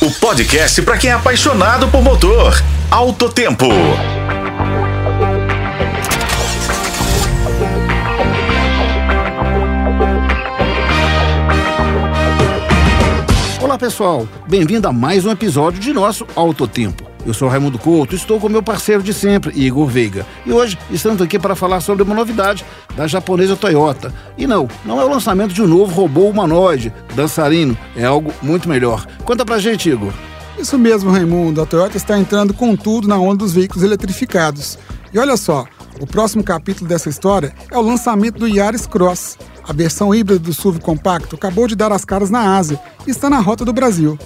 o podcast para quem é apaixonado por motor. Alto Tempo. Olá pessoal, bem-vindo a mais um episódio de nosso Alto Tempo. Eu sou Raimundo Couto, estou com meu parceiro de sempre, Igor Veiga. E hoje estamos aqui para falar sobre uma novidade da japonesa Toyota. E não, não é o lançamento de um novo robô humanoide, dançarino, é algo muito melhor. Conta pra gente, Igor. Isso mesmo, Raimundo. A Toyota está entrando com tudo na onda dos veículos eletrificados. E olha só, o próximo capítulo dessa história é o lançamento do Yaris Cross. A versão híbrida do SUV compacto acabou de dar as caras na Ásia e está na rota do Brasil.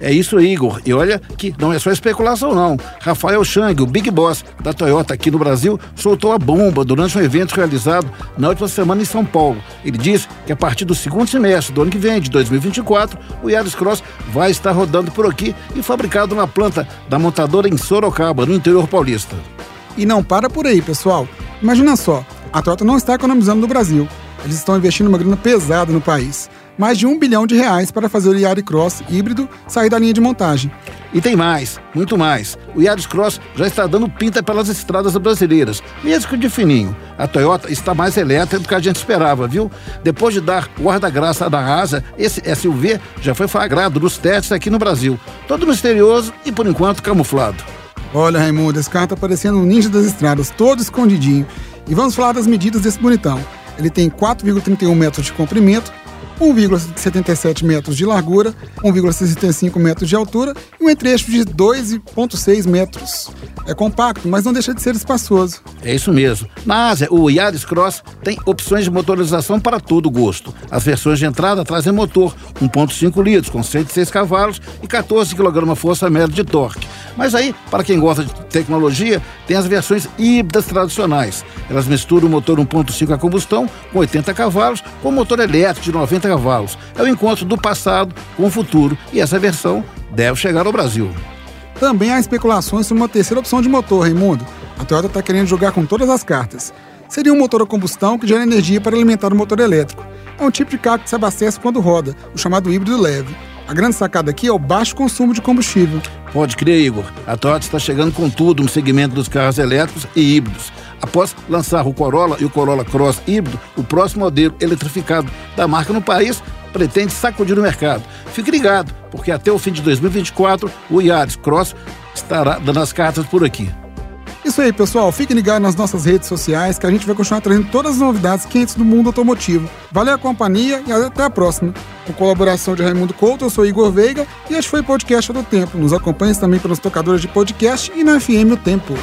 É isso, Igor. E olha que não é só especulação, não. Rafael Chang, o Big Boss da Toyota aqui no Brasil, soltou a bomba durante um evento realizado na última semana em São Paulo. Ele disse que a partir do segundo semestre do ano que vem, de 2024, o Yaris Cross vai estar rodando por aqui e fabricado na planta da montadora em Sorocaba, no interior paulista. E não para por aí, pessoal. Imagina só, a Toyota não está economizando no Brasil. Eles estão investindo uma grana pesada no país. Mais de um bilhão de reais para fazer o Yaris Cross híbrido sair da linha de montagem. E tem mais, muito mais. O Yaris Cross já está dando pinta pelas estradas brasileiras, mesmo que de fininho. A Toyota está mais elétrica do que a gente esperava, viu? Depois de dar guarda-graça da Asa, esse SUV já foi flagrado nos testes aqui no Brasil. Todo misterioso e, por enquanto, camuflado. Olha, Raimundo, esse carro tá parecendo um ninja das estradas, todo escondidinho. E vamos falar das medidas desse bonitão. Ele tem 4,31 metros de comprimento, 1,77 metros de largura, 1,65 metros de altura e um entre-eixo de 2,6 metros. É compacto, mas não deixa de ser espaçoso. É isso mesmo. Na Ásia, o Yaris Cross tem opções de motorização para todo gosto. As versões de entrada trazem motor 1.5 litros com 106 cavalos e 14 kgfm média de torque. Mas aí, para quem gosta de tecnologia, tem as versões híbridas tradicionais. Elas misturam o motor 1.5 a combustão com 80 cavalos com motor elétrico de 90 cavalos. É o encontro do passado com o futuro e essa versão deve chegar ao Brasil. Também há especulações sobre uma terceira opção de motor, Raimundo. A Toyota está querendo jogar com todas as cartas. Seria um motor a combustão que gera energia para alimentar o motor elétrico. É um tipo de carro que se abastece quando roda, o chamado híbrido leve. A grande sacada aqui é o baixo consumo de combustível. Pode crer, Igor. A Toyota está chegando com tudo no segmento dos carros elétricos e híbridos. Após lançar o Corolla e o Corolla Cross híbrido, o próximo modelo eletrificado da marca no país pretende sacudir o mercado. Fique ligado, porque até o fim de 2024 o Yaris Cross estará dando as cartas por aqui. Isso aí, pessoal. Fiquem ligados nas nossas redes sociais que a gente vai continuar trazendo todas as novidades quentes do mundo automotivo. Valeu a companhia e até a próxima. Com colaboração de Raimundo Couto, eu sou Igor Veiga e este foi o podcast do Tempo. Nos acompanhe também pelos tocadores de podcast e na FM O Tempo.